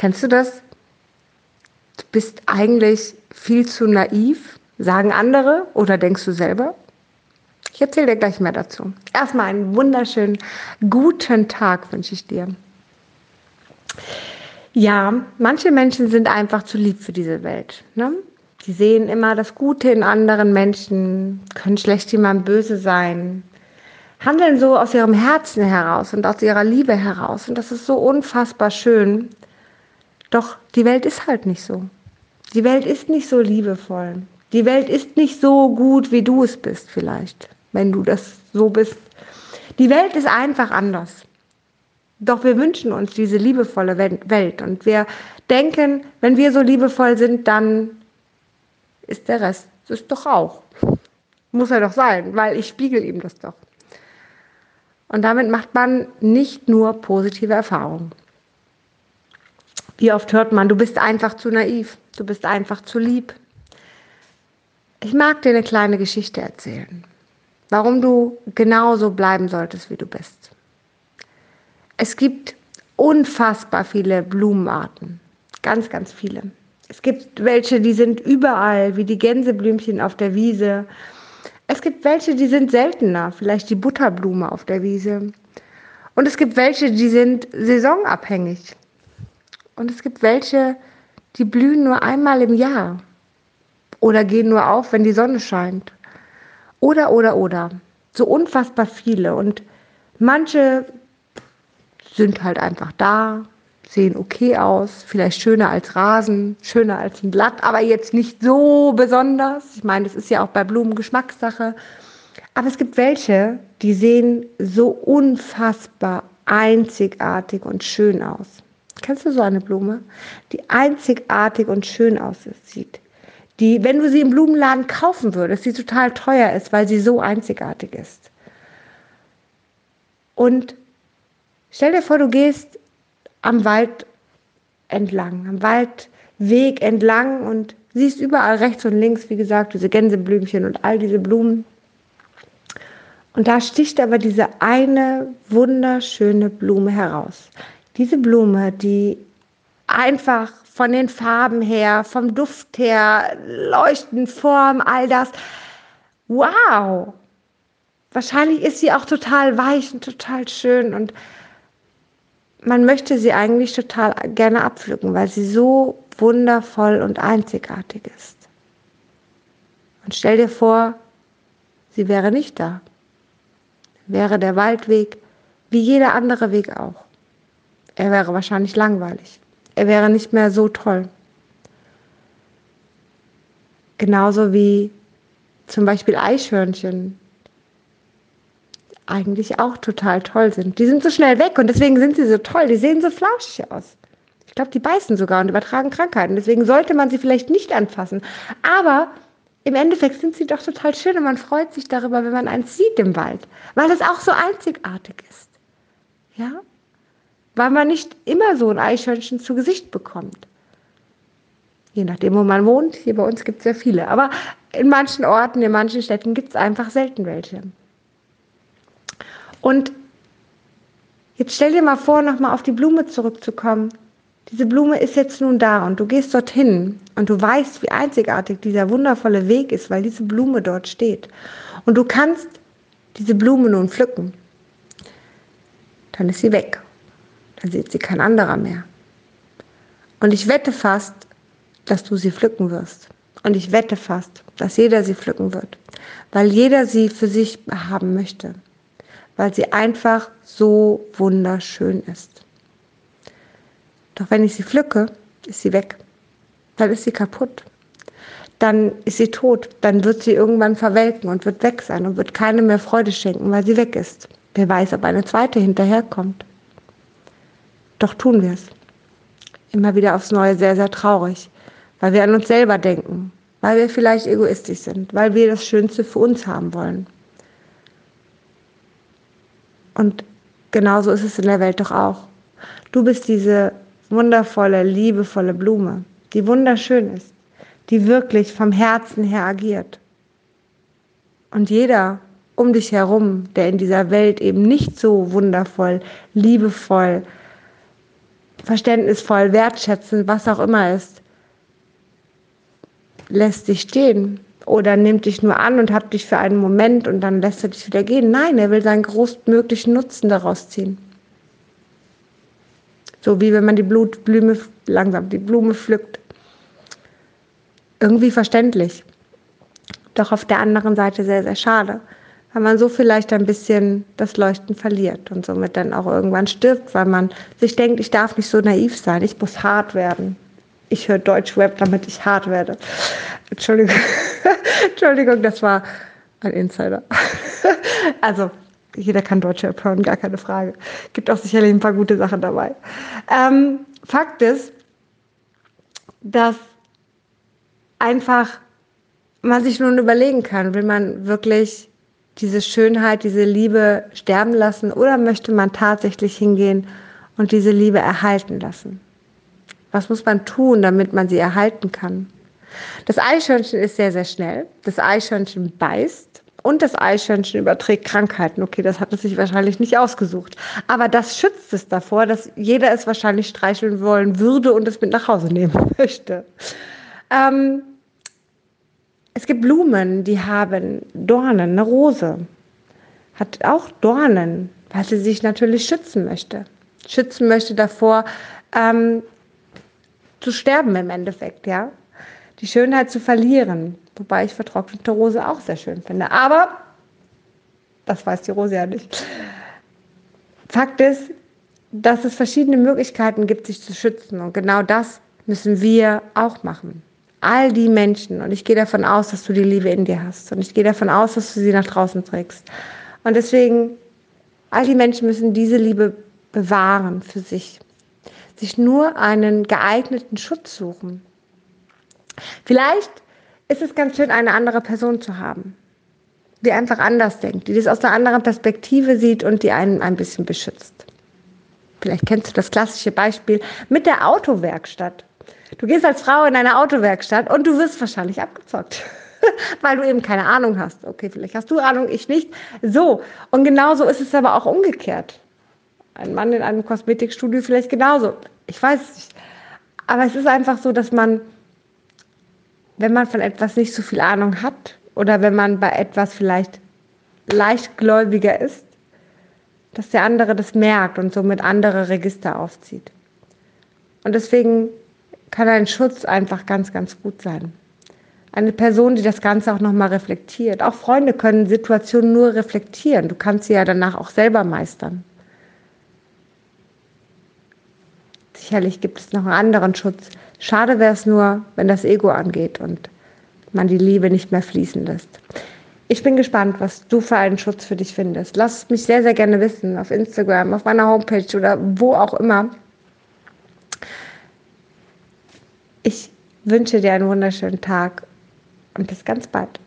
Kennst du das? Du bist eigentlich viel zu naiv, sagen andere oder denkst du selber? Ich erzähle dir gleich mehr dazu. Erstmal einen wunderschönen guten Tag wünsche ich dir. Ja, manche Menschen sind einfach zu lieb für diese Welt. Ne? Die sehen immer das Gute in anderen Menschen, können schlecht jemand böse sein, handeln so aus ihrem Herzen heraus und aus ihrer Liebe heraus. Und das ist so unfassbar schön. Doch die Welt ist halt nicht so. Die Welt ist nicht so liebevoll. Die Welt ist nicht so gut, wie du es bist vielleicht, wenn du das so bist. Die Welt ist einfach anders. Doch wir wünschen uns diese liebevolle Welt und wir denken, wenn wir so liebevoll sind, dann ist der Rest es doch auch. Muss er doch sein, weil ich spiegel ihm das doch. Und damit macht man nicht nur positive Erfahrungen. Wie oft hört man, du bist einfach zu naiv, du bist einfach zu lieb. Ich mag dir eine kleine Geschichte erzählen, warum du genauso bleiben solltest, wie du bist. Es gibt unfassbar viele Blumenarten, ganz, ganz viele. Es gibt welche, die sind überall, wie die Gänseblümchen auf der Wiese. Es gibt welche, die sind seltener, vielleicht die Butterblume auf der Wiese. Und es gibt welche, die sind saisonabhängig. Und es gibt welche, die blühen nur einmal im Jahr oder gehen nur auf, wenn die Sonne scheint. Oder, oder, oder. So unfassbar viele. Und manche sind halt einfach da, sehen okay aus, vielleicht schöner als Rasen, schöner als ein Blatt, aber jetzt nicht so besonders. Ich meine, das ist ja auch bei Blumen Geschmackssache. Aber es gibt welche, die sehen so unfassbar einzigartig und schön aus. Kennst du so eine Blume, die einzigartig und schön aussieht? Die, wenn du sie im Blumenladen kaufen würdest, die total teuer ist, weil sie so einzigartig ist. Und stell dir vor, du gehst am Wald entlang, am Waldweg entlang und siehst überall rechts und links, wie gesagt, diese Gänseblümchen und all diese Blumen. Und da sticht aber diese eine wunderschöne Blume heraus. Diese Blume, die einfach von den Farben her, vom Duft her, Leuchten, Form, all das. Wow! Wahrscheinlich ist sie auch total weich und total schön und man möchte sie eigentlich total gerne abpflücken, weil sie so wundervoll und einzigartig ist. Und stell dir vor, sie wäre nicht da. Wäre der Waldweg wie jeder andere Weg auch. Er wäre wahrscheinlich langweilig. Er wäre nicht mehr so toll. Genauso wie zum Beispiel Eichhörnchen eigentlich auch total toll sind. Die sind so schnell weg und deswegen sind sie so toll. Die sehen so flauschig aus. Ich glaube, die beißen sogar und übertragen Krankheiten. Deswegen sollte man sie vielleicht nicht anfassen. Aber im Endeffekt sind sie doch total schön und man freut sich darüber, wenn man eins sieht im Wald, weil es auch so einzigartig ist. Ja? Weil man nicht immer so ein Eichhörnchen zu Gesicht bekommt. Je nachdem, wo man wohnt. Hier bei uns gibt es ja viele. Aber in manchen Orten, in manchen Städten gibt es einfach selten welche. Und jetzt stell dir mal vor, nochmal auf die Blume zurückzukommen. Diese Blume ist jetzt nun da und du gehst dorthin und du weißt, wie einzigartig dieser wundervolle Weg ist, weil diese Blume dort steht. Und du kannst diese Blume nun pflücken. Dann ist sie weg. Dann sieht sie kein anderer mehr. Und ich wette fast, dass du sie pflücken wirst. Und ich wette fast, dass jeder sie pflücken wird, weil jeder sie für sich haben möchte weil sie einfach so wunderschön ist. Doch wenn ich sie pflücke, ist sie weg. Dann ist sie kaputt. Dann ist sie tot. Dann wird sie irgendwann verwelken und wird weg sein und wird keine mehr Freude schenken, weil sie weg ist. Wer weiß, ob eine zweite hinterherkommt. Doch tun wir es. Immer wieder aufs Neue sehr, sehr traurig, weil wir an uns selber denken, weil wir vielleicht egoistisch sind, weil wir das Schönste für uns haben wollen. Und genauso ist es in der Welt doch auch. Du bist diese wundervolle, liebevolle Blume, die wunderschön ist, die wirklich vom Herzen her agiert. Und jeder um dich herum, der in dieser Welt eben nicht so wundervoll, liebevoll, verständnisvoll, wertschätzend, was auch immer ist, lässt dich stehen oder nimmt dich nur an und hat dich für einen Moment und dann lässt er dich wieder gehen. Nein, er will seinen größtmöglichen Nutzen daraus ziehen. So wie wenn man die Blutblume langsam die Blume pflückt. Irgendwie verständlich. Doch auf der anderen Seite sehr, sehr schade. Weil man so vielleicht ein bisschen das Leuchten verliert und somit dann auch irgendwann stirbt, weil man sich denkt, ich darf nicht so naiv sein, ich muss hart werden. Ich höre Deutschrap, damit ich hart werde. Entschuldigung. Entschuldigung, das war ein Insider. also, jeder kann Deutschrap hören, gar keine Frage. Gibt auch sicherlich ein paar gute Sachen dabei. Ähm, Fakt ist, dass einfach man sich nun überlegen kann, will man wirklich diese Schönheit, diese Liebe sterben lassen oder möchte man tatsächlich hingehen und diese Liebe erhalten lassen? Was muss man tun, damit man sie erhalten kann? Das Eichhörnchen ist sehr, sehr schnell. Das Eichhörnchen beißt und das Eichhörnchen überträgt Krankheiten. Okay, das hat es sich wahrscheinlich nicht ausgesucht. Aber das schützt es davor, dass jeder es wahrscheinlich streicheln wollen würde und es mit nach Hause nehmen möchte. Ähm, es gibt Blumen, die haben Dornen, eine Rose hat auch Dornen, weil sie sich natürlich schützen möchte. Schützen möchte davor, ähm, zu sterben im Endeffekt, ja. Die Schönheit zu verlieren. Wobei ich vertrocknete Rose auch sehr schön finde. Aber das weiß die Rose ja nicht. Fakt ist, dass es verschiedene Möglichkeiten gibt, sich zu schützen. Und genau das müssen wir auch machen all die Menschen, und ich gehe davon aus, dass du die Liebe in dir hast, und ich gehe davon aus, dass du sie nach draußen trägst. Und deswegen, all die Menschen müssen diese Liebe bewahren für sich, sich nur einen geeigneten Schutz suchen. Vielleicht ist es ganz schön, eine andere Person zu haben, die einfach anders denkt, die das aus einer anderen Perspektive sieht und die einen ein bisschen beschützt. Vielleicht kennst du das klassische Beispiel mit der Autowerkstatt. Du gehst als Frau in eine Autowerkstatt und du wirst wahrscheinlich abgezockt, weil du eben keine Ahnung hast. Okay, vielleicht hast du Ahnung, ich nicht. So, und genauso ist es aber auch umgekehrt. Ein Mann in einem Kosmetikstudio vielleicht genauso. Ich weiß es nicht. Aber es ist einfach so, dass man, wenn man von etwas nicht so viel Ahnung hat oder wenn man bei etwas vielleicht leichtgläubiger ist, dass der andere das merkt und somit andere Register aufzieht. Und deswegen kann ein Schutz einfach ganz, ganz gut sein. Eine Person, die das Ganze auch nochmal reflektiert. Auch Freunde können Situationen nur reflektieren. Du kannst sie ja danach auch selber meistern. Sicherlich gibt es noch einen anderen Schutz. Schade wäre es nur, wenn das Ego angeht und man die Liebe nicht mehr fließen lässt. Ich bin gespannt, was du für einen Schutz für dich findest. Lass mich sehr, sehr gerne wissen auf Instagram, auf meiner Homepage oder wo auch immer. Ich wünsche dir einen wunderschönen Tag und bis ganz bald.